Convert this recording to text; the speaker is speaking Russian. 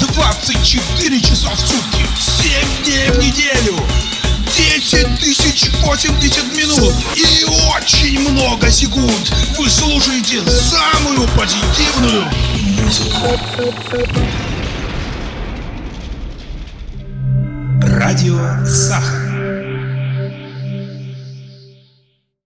24 часа в сутки, 7 дней в неделю, 10 тысяч 80 минут и очень много секунд. Вы слушаете самую позитивную музыку. Радио Сахар.